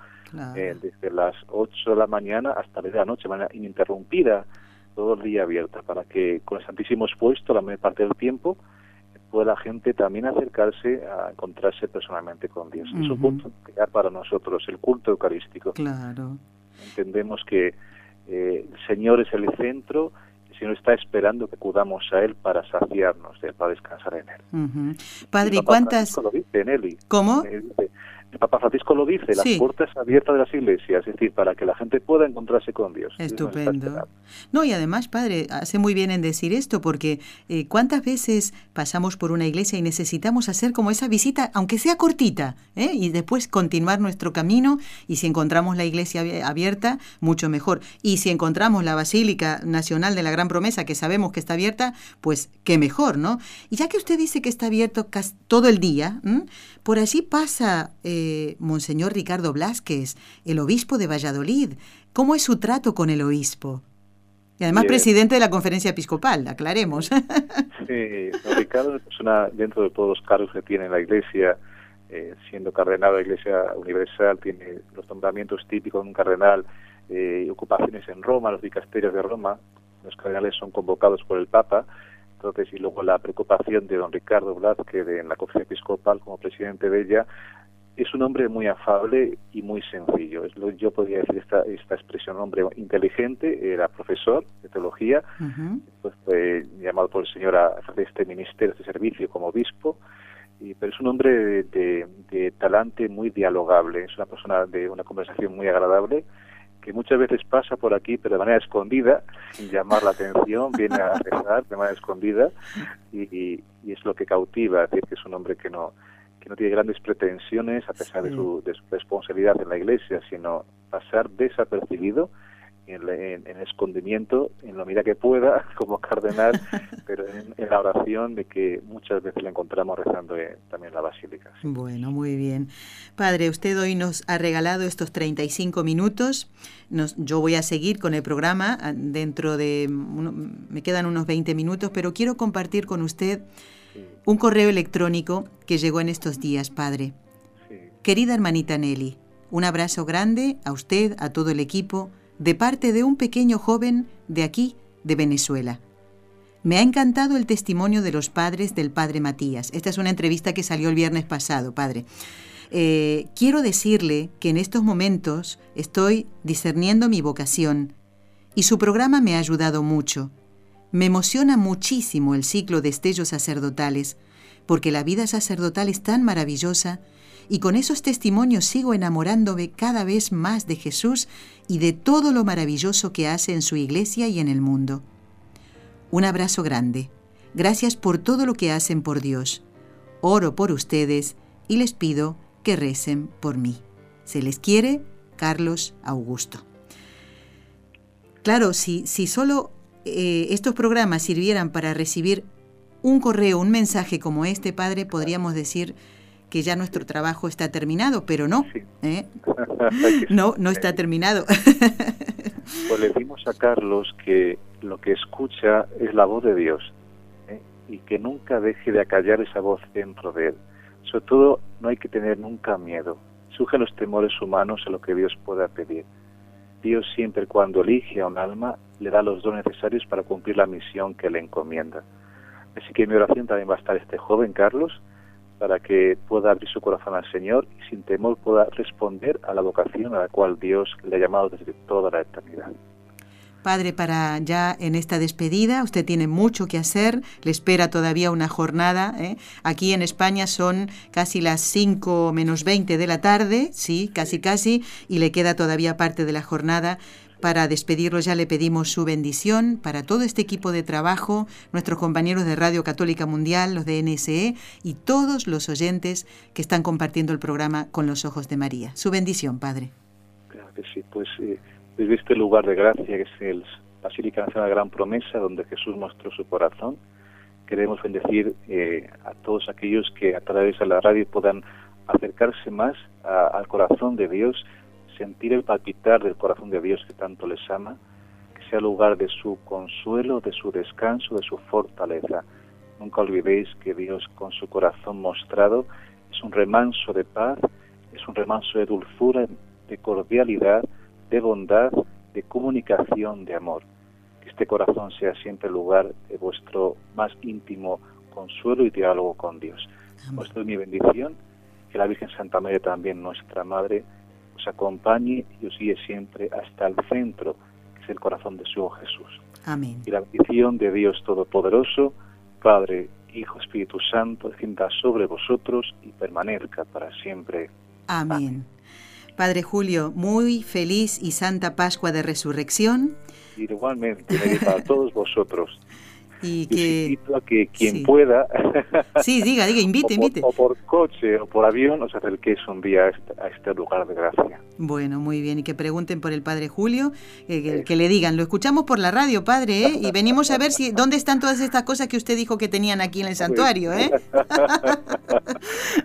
eh, desde las 8 de la mañana hasta la noche, de manera ininterrumpida, todo el día abierta, para que con el Santísimo expuesto la mayor parte del tiempo pueda la gente también acercarse a encontrarse personalmente con Dios. Es un punto para nosotros, el culto eucarístico. Claro. Entendemos que eh, el Señor es el centro, Señor está esperando que acudamos a Él para saciarnos, para descansar en Él. Padre, ¿y cuántas... Lo dice en ¿Cómo? El Papa Francisco lo dice, las puertas abiertas de las iglesias, es decir, para que la gente pueda encontrarse con Dios. Estupendo. No, y además, padre, hace muy bien en decir esto, porque eh, ¿cuántas veces pasamos por una iglesia y necesitamos hacer como esa visita, aunque sea cortita, ¿eh? y después continuar nuestro camino? Y si encontramos la iglesia abierta, mucho mejor. Y si encontramos la Basílica Nacional de la Gran Promesa, que sabemos que está abierta, pues qué mejor, ¿no? Y ya que usted dice que está abierto todo el día, por allí pasa... Eh, Monseñor Ricardo Blasquez, el obispo de Valladolid. ¿Cómo es su trato con el obispo? Y además presidente de la conferencia episcopal, aclaremos. Sí, Ricardo es una, dentro de todos los cargos que tiene la Iglesia, eh, siendo cardenal de la Iglesia Universal, tiene los nombramientos típicos de un cardenal, eh, ocupaciones en Roma, los dicasterios de Roma, los cardenales son convocados por el Papa, entonces, y luego la preocupación de don Ricardo Blázquez en la conferencia episcopal como presidente de ella, es un hombre muy afable y muy sencillo. Es lo, yo podría decir esta, esta expresión, un hombre inteligente, era profesor de teología, pues fue llamado por el Señor a hacer este ministerio, este servicio como obispo, y, pero es un hombre de, de, talante muy dialogable, es una persona de una conversación muy agradable, que muchas veces pasa por aquí, pero de manera escondida, sin llamar la atención, viene a rezar de manera escondida, y, y, y es lo que cautiva, es decir, que es un hombre que no no tiene grandes pretensiones a pesar de, su, de, su, responsabilidad en la iglesia, sino pasar desapercibido en, en, en escondimiento, en lo medida que pueda, como cardenal, pero en, en, la oración de que muchas veces le encontramos rezando en, también en la basílica. ¿sí? Bueno, muy bien. Padre, usted hoy nos ha regalado estos 35 minutos. Nos, yo voy a seguir con el programa dentro de, uno, me quedan unos 20 minutos, pero quiero compartir con usted un correo electrónico que llegó en estos días, Padre. Sí. Querida hermanita Nelly, un abrazo grande a usted, a todo el equipo, de parte de un pequeño joven de aquí, de Venezuela. Me ha encantado el testimonio de los padres del padre Matías. Esta es una entrevista que salió el viernes pasado, padre. Eh, quiero decirle que en estos momentos estoy discerniendo mi vocación y su programa me ha ayudado mucho. Me emociona muchísimo el ciclo de estellos sacerdotales, porque la vida sacerdotal es tan maravillosa y con esos testimonios sigo enamorándome cada vez más de Jesús y de todo lo maravilloso que hace en su iglesia y en el mundo. Un abrazo grande. Gracias por todo lo que hacen por Dios. Oro por ustedes y les pido que recen por mí. Se les quiere, Carlos Augusto. Claro, si, si solo eh, estos programas sirvieran para recibir un correo, un mensaje como este, Padre, podríamos decir que ya nuestro trabajo está terminado, pero no. Sí. ¿eh? no, no está terminado. pues le decimos a Carlos que lo que escucha es la voz de Dios ¿eh? y que nunca deje de acallar esa voz dentro de él. Sobre todo, no hay que tener nunca miedo. Surgen los temores humanos a lo que Dios pueda pedir. Dios siempre cuando elige a un alma le da los dones necesarios para cumplir la misión que le encomienda. Así que mi oración también va a estar este joven Carlos para que pueda abrir su corazón al Señor y sin temor pueda responder a la vocación a la cual Dios le ha llamado desde toda la eternidad. Padre, para ya en esta despedida, usted tiene mucho que hacer, le espera todavía una jornada. ¿eh? Aquí en España son casi las 5 menos 20 de la tarde, sí, casi casi, y le queda todavía parte de la jornada. Para despedirlo ya le pedimos su bendición para todo este equipo de trabajo, nuestros compañeros de Radio Católica Mundial, los de NSE y todos los oyentes que están compartiendo el programa con los ojos de María. Su bendición, Padre. Claro que sí, pues eh, desde este lugar de gracia que es el Basílica Nacional Gran Promesa, donde Jesús mostró su corazón, queremos bendecir eh, a todos aquellos que a través de la radio puedan acercarse más al corazón de Dios sentir el palpitar del corazón de Dios que tanto les ama, que sea lugar de su consuelo, de su descanso, de su fortaleza. Nunca olvidéis que Dios con su corazón mostrado es un remanso de paz, es un remanso de dulzura, de cordialidad, de bondad, de comunicación, de amor. Que este corazón sea siempre lugar de vuestro más íntimo consuelo y diálogo con Dios. Os doy mi bendición, que la Virgen Santa María también, nuestra Madre, os acompañe y os guíe siempre hasta el centro, que es el corazón de su Jesús. Amén. Y la bendición de Dios Todopoderoso, Padre, Hijo, Espíritu Santo, descienda sobre vosotros y permanezca para siempre. Amén. Amén. Padre Julio, muy feliz y santa Pascua de Resurrección. Igualmente, para todos vosotros. y que invito a que quien pueda sí diga diga invite o invite o por coche o por avión os acerquéis un día a este, a este lugar de gracia bueno muy bien y que pregunten por el padre Julio que, que, le digan lo escuchamos por la radio padre ¿eh? y venimos a ver si dónde están todas estas cosas que usted dijo que tenían aquí en el santuario ¿eh?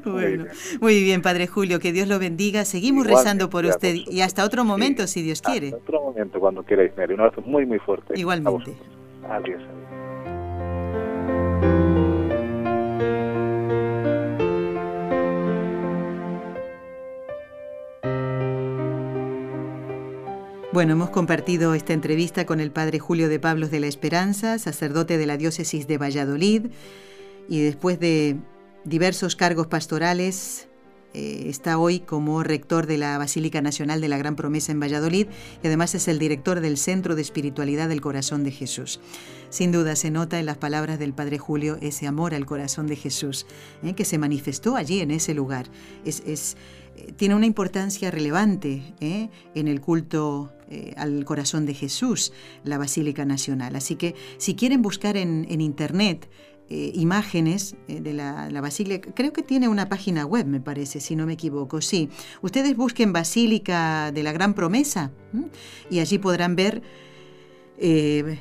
bueno muy bien padre Julio que Dios lo bendiga. Seguimos rezando por usted y hasta otro momento si Dios quiere. hasta otro momento cuando queráis Mary. Un abrazo muy muy fuerte. Igualmente. Adiós. Bueno, hemos compartido esta entrevista con el padre Julio de Pablos de la Esperanza, sacerdote de la diócesis de Valladolid, y después de diversos cargos pastorales, eh, está hoy como rector de la Basílica Nacional de la Gran Promesa en Valladolid y además es el director del Centro de Espiritualidad del Corazón de Jesús. Sin duda se nota en las palabras del Padre Julio ese amor al corazón de Jesús eh, que se manifestó allí en ese lugar. Eh, tiene una importancia relevante en el culto al corazón de Jesús, la Basílica Nacional. Así que si quieren buscar en Internet, eh, imágenes eh, de la, basílica. Creo que tiene una página web, me parece, si no me equivoco. Sí, ustedes busquen Basílica de la Gran Promesa y allí podrán ver, eh,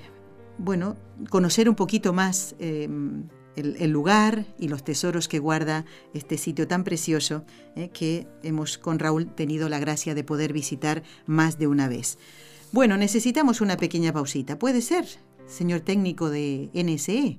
bueno, conocer un poquito más el, el, lugar y los tesoros que guarda este sitio tan precioso que hemos con Raúl tenido la gracia de poder visitar más de una vez. Bueno, necesitamos una pequeña pausita. ¿Puede ser, señor técnico de NSE?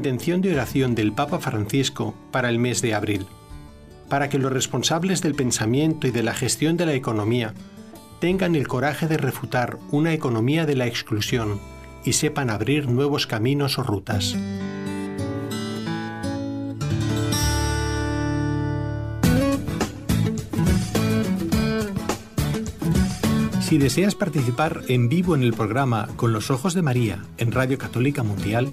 Intención de oración del Papa Francisco para el mes de abril, para que los responsables del pensamiento y de la gestión de la economía tengan el coraje de refutar una economía de la exclusión y sepan abrir nuevos caminos o rutas. Si deseas participar en vivo en el programa Con los Ojos de María en Radio Católica Mundial,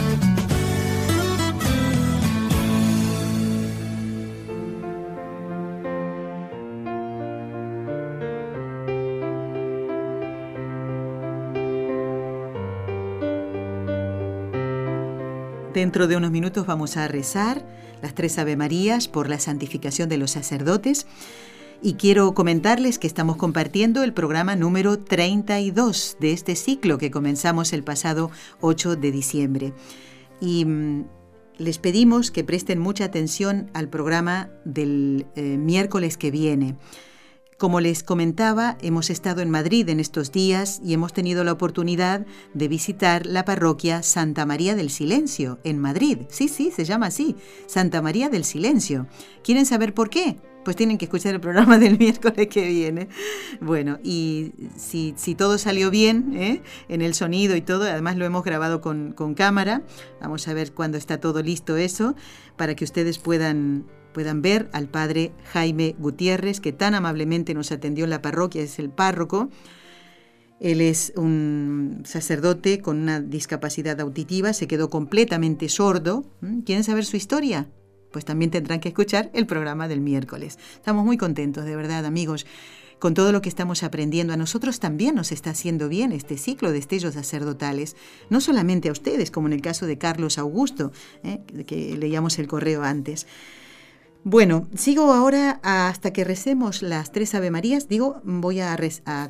Dentro de unos minutos vamos a rezar las tres Ave Marías por la santificación de los sacerdotes. Y quiero comentarles que estamos compartiendo el programa número 32 de este ciclo que comenzamos el pasado 8 de diciembre. Y mm, les pedimos que presten mucha atención al programa del eh, miércoles que viene. Como les comentaba, hemos estado en Madrid en estos días y hemos tenido la oportunidad de visitar la parroquia Santa María del Silencio en Madrid. Sí, sí, se llama así, Santa María del Silencio. ¿Quieren saber por qué? Pues tienen que escuchar el programa del miércoles que viene. Bueno, y si, todo salió bien ¿eh? en el sonido y todo, además lo hemos grabado con, con cámara, vamos a ver cuándo está todo listo eso, para que ustedes puedan puedan ver al padre Jaime Gutiérrez, que tan amablemente nos atendió en la parroquia, es el párroco. Él es un sacerdote con una discapacidad auditiva, se quedó completamente sordo. ¿Mm? ¿Quieren saber su historia? Pues también tendrán que escuchar el programa del miércoles. Estamos muy contentos, de verdad, amigos, con todo lo que estamos aprendiendo. A nosotros también nos está haciendo bien este ciclo de estellos sacerdotales, no solamente a ustedes, como en el caso de Carlos Augusto, ¿eh? que leíamos el correo antes. Bueno, sigo ahora hasta que recemos las tres Ave Marías. Digo, voy a,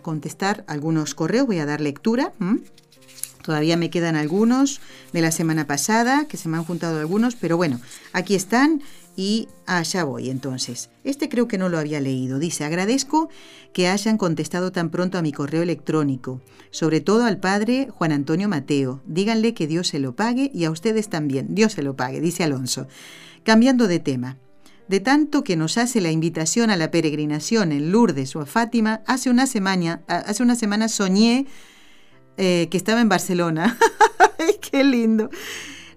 contestar algunos correos, voy a dar lectura. Todavía me quedan algunos de la semana pasada, que se me han juntado algunos, pero bueno, aquí están Y allá voy entonces. Este creo que no lo había leído. Dice, agradezco que hayan contestado tan pronto a mi correo electrónico, sobre todo al padre Juan Antonio Mateo. Díganle que Dios se lo pague y a ustedes también. Dios se lo pague, dice Alonso. Cambiando de tema. De tanto que nos hace la invitación a la peregrinación en Lourdes o a Fátima, hace una semana, hace una semana soñé eh, que estaba en Barcelona. ¡Ay, qué lindo!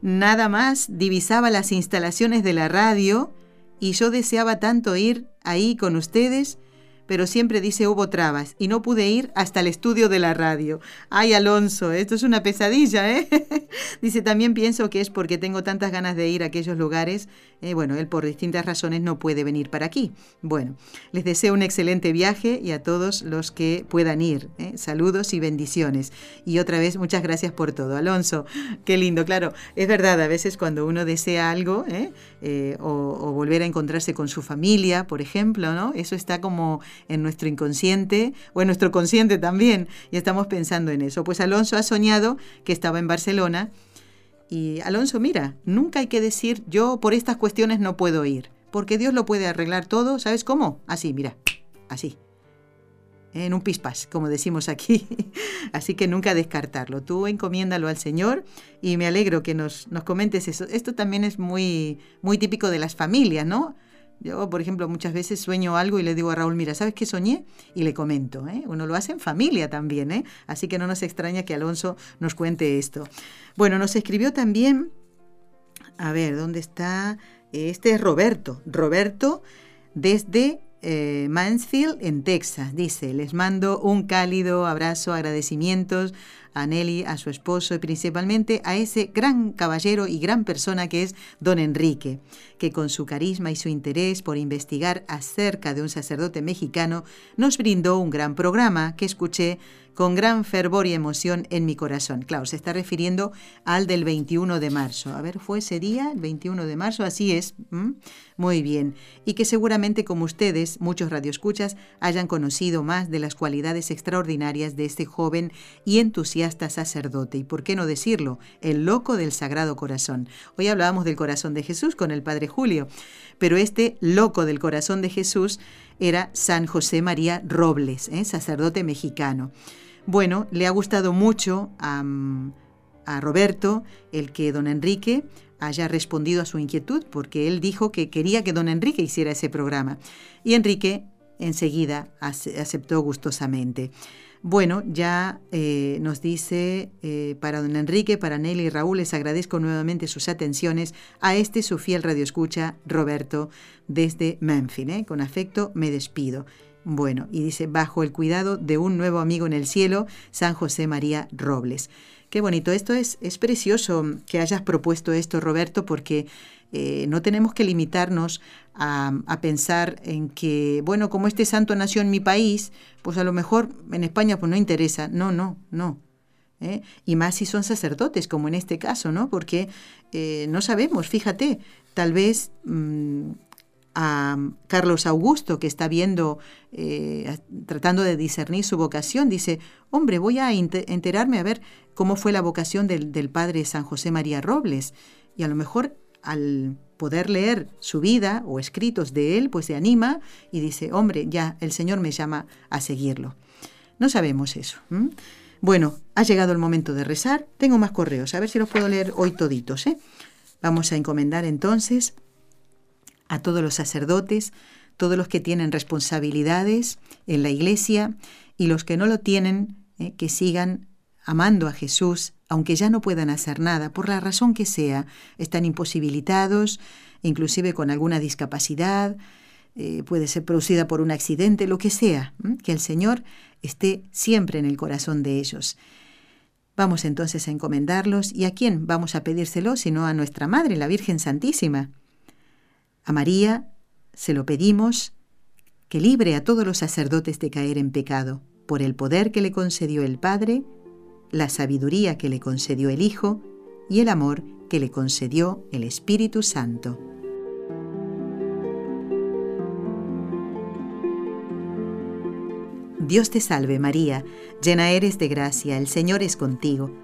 Nada más divisaba las instalaciones de la radio y yo deseaba tanto ir ahí con ustedes pero siempre dice hubo trabas y no pude ir hasta el estudio de la radio. Ay, Alonso, esto es una pesadilla, ¿eh? dice, también pienso que es porque tengo tantas ganas de ir a aquellos lugares. Eh, bueno, él por distintas razones no puede venir para aquí. Bueno, les deseo un excelente viaje y a todos los que puedan ir. ¿eh? Saludos y bendiciones. Y otra vez, muchas gracias por todo. Alonso, qué lindo, claro. Es verdad, a veces cuando uno desea algo, ¿eh? o, o volver a encontrarse con su familia, por ejemplo, ¿no? Eso está como en nuestro inconsciente o en nuestro consciente también y estamos pensando en eso. Pues Alonso ha soñado que estaba en Barcelona y Alonso, mira, nunca hay que decir yo por estas cuestiones no puedo ir, porque Dios lo puede arreglar todo, ¿sabes cómo? Así, mira, así. En un pispas, como decimos aquí. Así que nunca descartarlo. Tú encomiéndalo al Señor y me alegro que nos, nos comentes eso. Esto también es muy, muy típico de las familias, ¿no? Yo, por ejemplo, muchas veces sueño algo y le digo a Raúl, mira, ¿sabes qué soñé? Y le comento. ¿eh? Uno lo hace en familia también, ¿eh? así que no nos extraña que Alonso nos cuente esto. Bueno, nos escribió también, a ver, ¿dónde está? Este es Roberto. Roberto desde eh, Mansfield, en Texas. Dice, les mando un cálido abrazo, agradecimientos a Nelly, a su esposo y principalmente a ese gran caballero y gran persona que es don Enrique, que con su carisma y su interés por investigar acerca de un sacerdote mexicano nos brindó un gran programa que escuché con gran fervor y emoción en mi corazón. Claro, se está refiriendo al del 21 de marzo. A ver, ¿fue ese día, el 21 de marzo? Así es. Muy bien. Y que seguramente como ustedes, muchos radioescuchas, hayan conocido más de las cualidades extraordinarias de este joven y entusiasta sacerdote. Y por qué no decirlo, el loco del Sagrado Corazón. Hoy hablábamos del corazón de Jesús con el Padre Julio, pero este loco del corazón de Jesús era San José María Robles, ¿eh? sacerdote mexicano. Bueno, le ha gustado mucho a, Roberto el que don Enrique haya respondido a su inquietud, porque él dijo que quería que don Enrique hiciera ese programa. Y Enrique enseguida aceptó gustosamente. Bueno, ya eh, nos dice eh, para don Enrique, para Nelly y Raúl, les agradezco nuevamente sus atenciones a este su fiel radioescucha, Roberto, desde Memphis. ¿eh? Con afecto me despido. Bueno, y dice, bajo el cuidado de un nuevo amigo en el cielo, San José María Robles. Qué bonito, esto es, es precioso que hayas propuesto esto, Roberto, porque eh, no tenemos que limitarnos a, pensar en que, bueno, como este santo nació en mi país, pues a lo mejor en España pues no interesa. No, no, no. ¿eh? Y más si son sacerdotes, como en este caso, ¿no? Porque eh, no sabemos, fíjate, tal vez mm, a Carlos Augusto, que está viendo, eh, tratando de discernir su vocación, dice, hombre, voy a enterarme a ver cómo fue la vocación del, del, padre San José María Robles. Y a lo mejor al poder leer su vida o escritos de él, pues se anima y dice, hombre, ya el Señor me llama a seguirlo. No sabemos eso. Bueno, ha llegado el momento de rezar. Tengo más correos, a ver si los puedo leer hoy toditos. ¿eh? Vamos a encomendar entonces a todos los sacerdotes, todos los que tienen responsabilidades en la iglesia y los que no lo tienen, eh, que sigan amando a Jesús, aunque ya no puedan hacer nada, por la razón que sea, están imposibilitados, inclusive con alguna discapacidad, eh, puede ser producida por un accidente, lo que sea, que el Señor esté siempre en el corazón de ellos. Vamos entonces a encomendarlos y a quién vamos a pedírselo sino a nuestra Madre, la Virgen Santísima. A María se lo pedimos que libre a todos los sacerdotes de caer en pecado, por el poder que le concedió el Padre, la sabiduría que le concedió el Hijo y el amor que le concedió el Espíritu Santo. Dios te salve María, llena eres de gracia, el Señor es contigo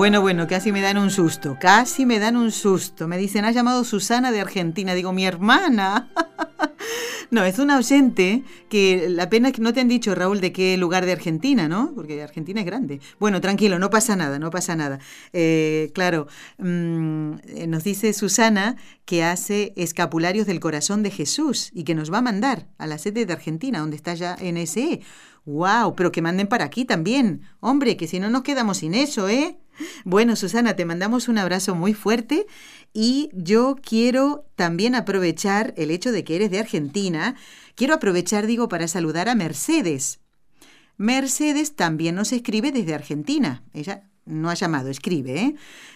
Bueno, bueno, casi me dan un susto, casi me dan un susto. Me dicen, ha llamado Susana de Argentina. Digo, mi hermana. no, es una oyente que la pena es que no te han dicho, Raúl, de qué lugar de Argentina, ¿no? Porque Argentina es grande. Bueno, tranquilo, no pasa nada, no pasa nada. Eh, claro, mm, eh, nos dice Susana que hace escapularios del corazón de Jesús y que nos va a mandar a la sede de Argentina, donde está ya NSE. ¡Wow! Pero que manden para aquí también. Hombre, que si no nos quedamos sin eso, ¿eh? Bueno, Susana, te mandamos un abrazo muy fuerte y yo quiero también aprovechar el hecho de que eres de Argentina. Quiero aprovechar, digo, para saludar a Mercedes. Mercedes también nos escribe desde Argentina. Ella no ha llamado, escribe, ¿eh?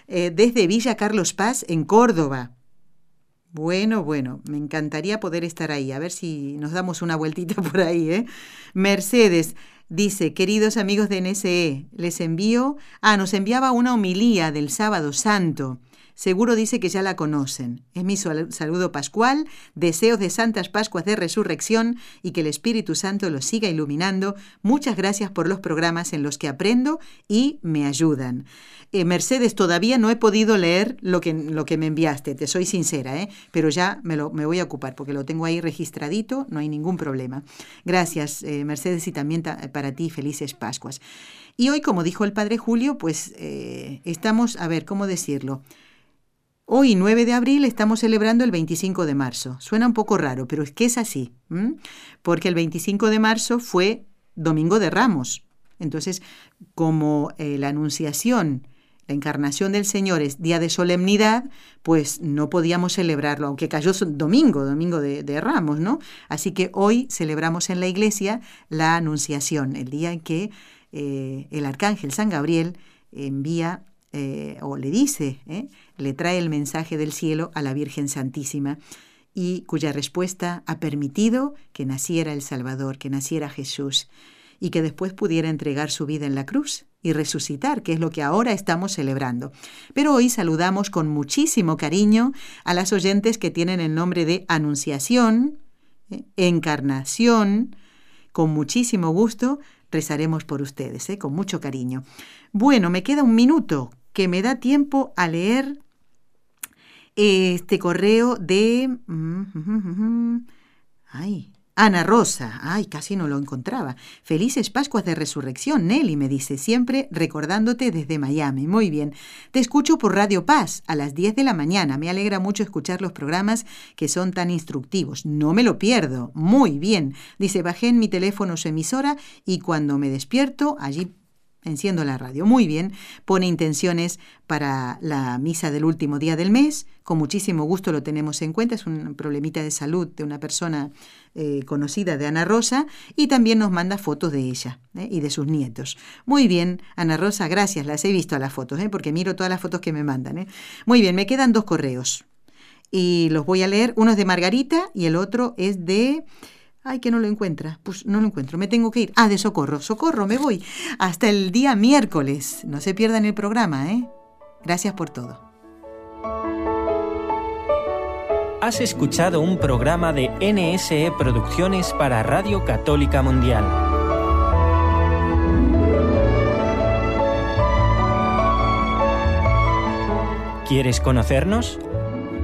eh desde Villa Carlos Paz, en Córdoba. Bueno, bueno, me encantaría poder estar ahí, a ver si nos damos una vueltita por ahí, ¿eh? Mercedes, Dice, queridos amigos de NSE, les envío, ah, nos enviaba una homilía del sábado santo. Seguro dice que ya la conocen. Es mi saludo pascual, deseos de santas Pascuas de Resurrección y que el Espíritu Santo los siga iluminando. Muchas gracias por los programas en los que aprendo y me ayudan. Eh, Mercedes, todavía no he podido leer lo que, me enviaste, te soy sincera, ¿eh? pero ya me, lo, voy a ocupar porque lo tengo ahí registradito, no hay ningún problema. Gracias, eh, Mercedes, y también para ti felices Pascuas. Y hoy, como dijo el Padre Julio, pues eh, estamos, a ver, ¿cómo decirlo? Hoy, 9 de abril, estamos celebrando el 25 de marzo. Suena un poco raro, pero es que es así, porque el 25 de marzo fue Domingo de Ramos. Entonces, como la Anunciación la encarnación del Señor es día de solemnidad, pues no podíamos celebrarlo, aunque cayó domingo, domingo de, Ramos, ¿no? Así que hoy celebramos en la iglesia la Anunciación, el día en que eh, el arcángel San Gabriel envía eh, o le dice, ¿eh? le trae el mensaje del cielo a la Virgen Santísima y cuya respuesta ha permitido que naciera el Salvador, que naciera Jesús y que después pudiera entregar su vida en la cruz y resucitar, que es lo que ahora estamos celebrando. Pero hoy saludamos con muchísimo cariño a las oyentes que tienen el nombre de Anunciación, ¿eh? Encarnación. Con muchísimo gusto rezaremos por ustedes, con mucho cariño. Bueno, me queda un minuto que me da tiempo a leer este correo de... Mm, ay, Ana Rosa, ay, casi no lo encontraba. Felices Pascuas de Resurrección, Nelly, me dice, siempre recordándote desde Miami. Muy bien. Te escucho por Radio Paz a las 10 de la mañana. Me alegra mucho escuchar los programas que son tan instructivos. No me lo pierdo. Muy bien. Dice, bajé en mi teléfono su emisora y cuando me despierto, allí enciendo la radio. Muy bien, pone intenciones para la misa del último día del mes. Con muchísimo gusto lo tenemos en cuenta. Es un problemita de salud de una persona eh, conocida de Ana Rosa y también nos manda fotos de ella ¿eh? y de sus nietos. Muy bien, Ana Rosa, gracias. Las he visto a las fotos, ¿eh? porque miro todas las fotos que me mandan. Muy bien, me quedan dos correos y los voy a leer. Uno es de Margarita y el otro es de... Ay, que no lo encuentra. Pues no lo encuentro. Me tengo que ir. Ah, de socorro. Socorro, me voy. Hasta el día miércoles. No se pierdan el programa, ¿eh? Gracias por todo. Has escuchado un programa de NSE Producciones para Radio Católica Mundial. ¿Quieres conocernos?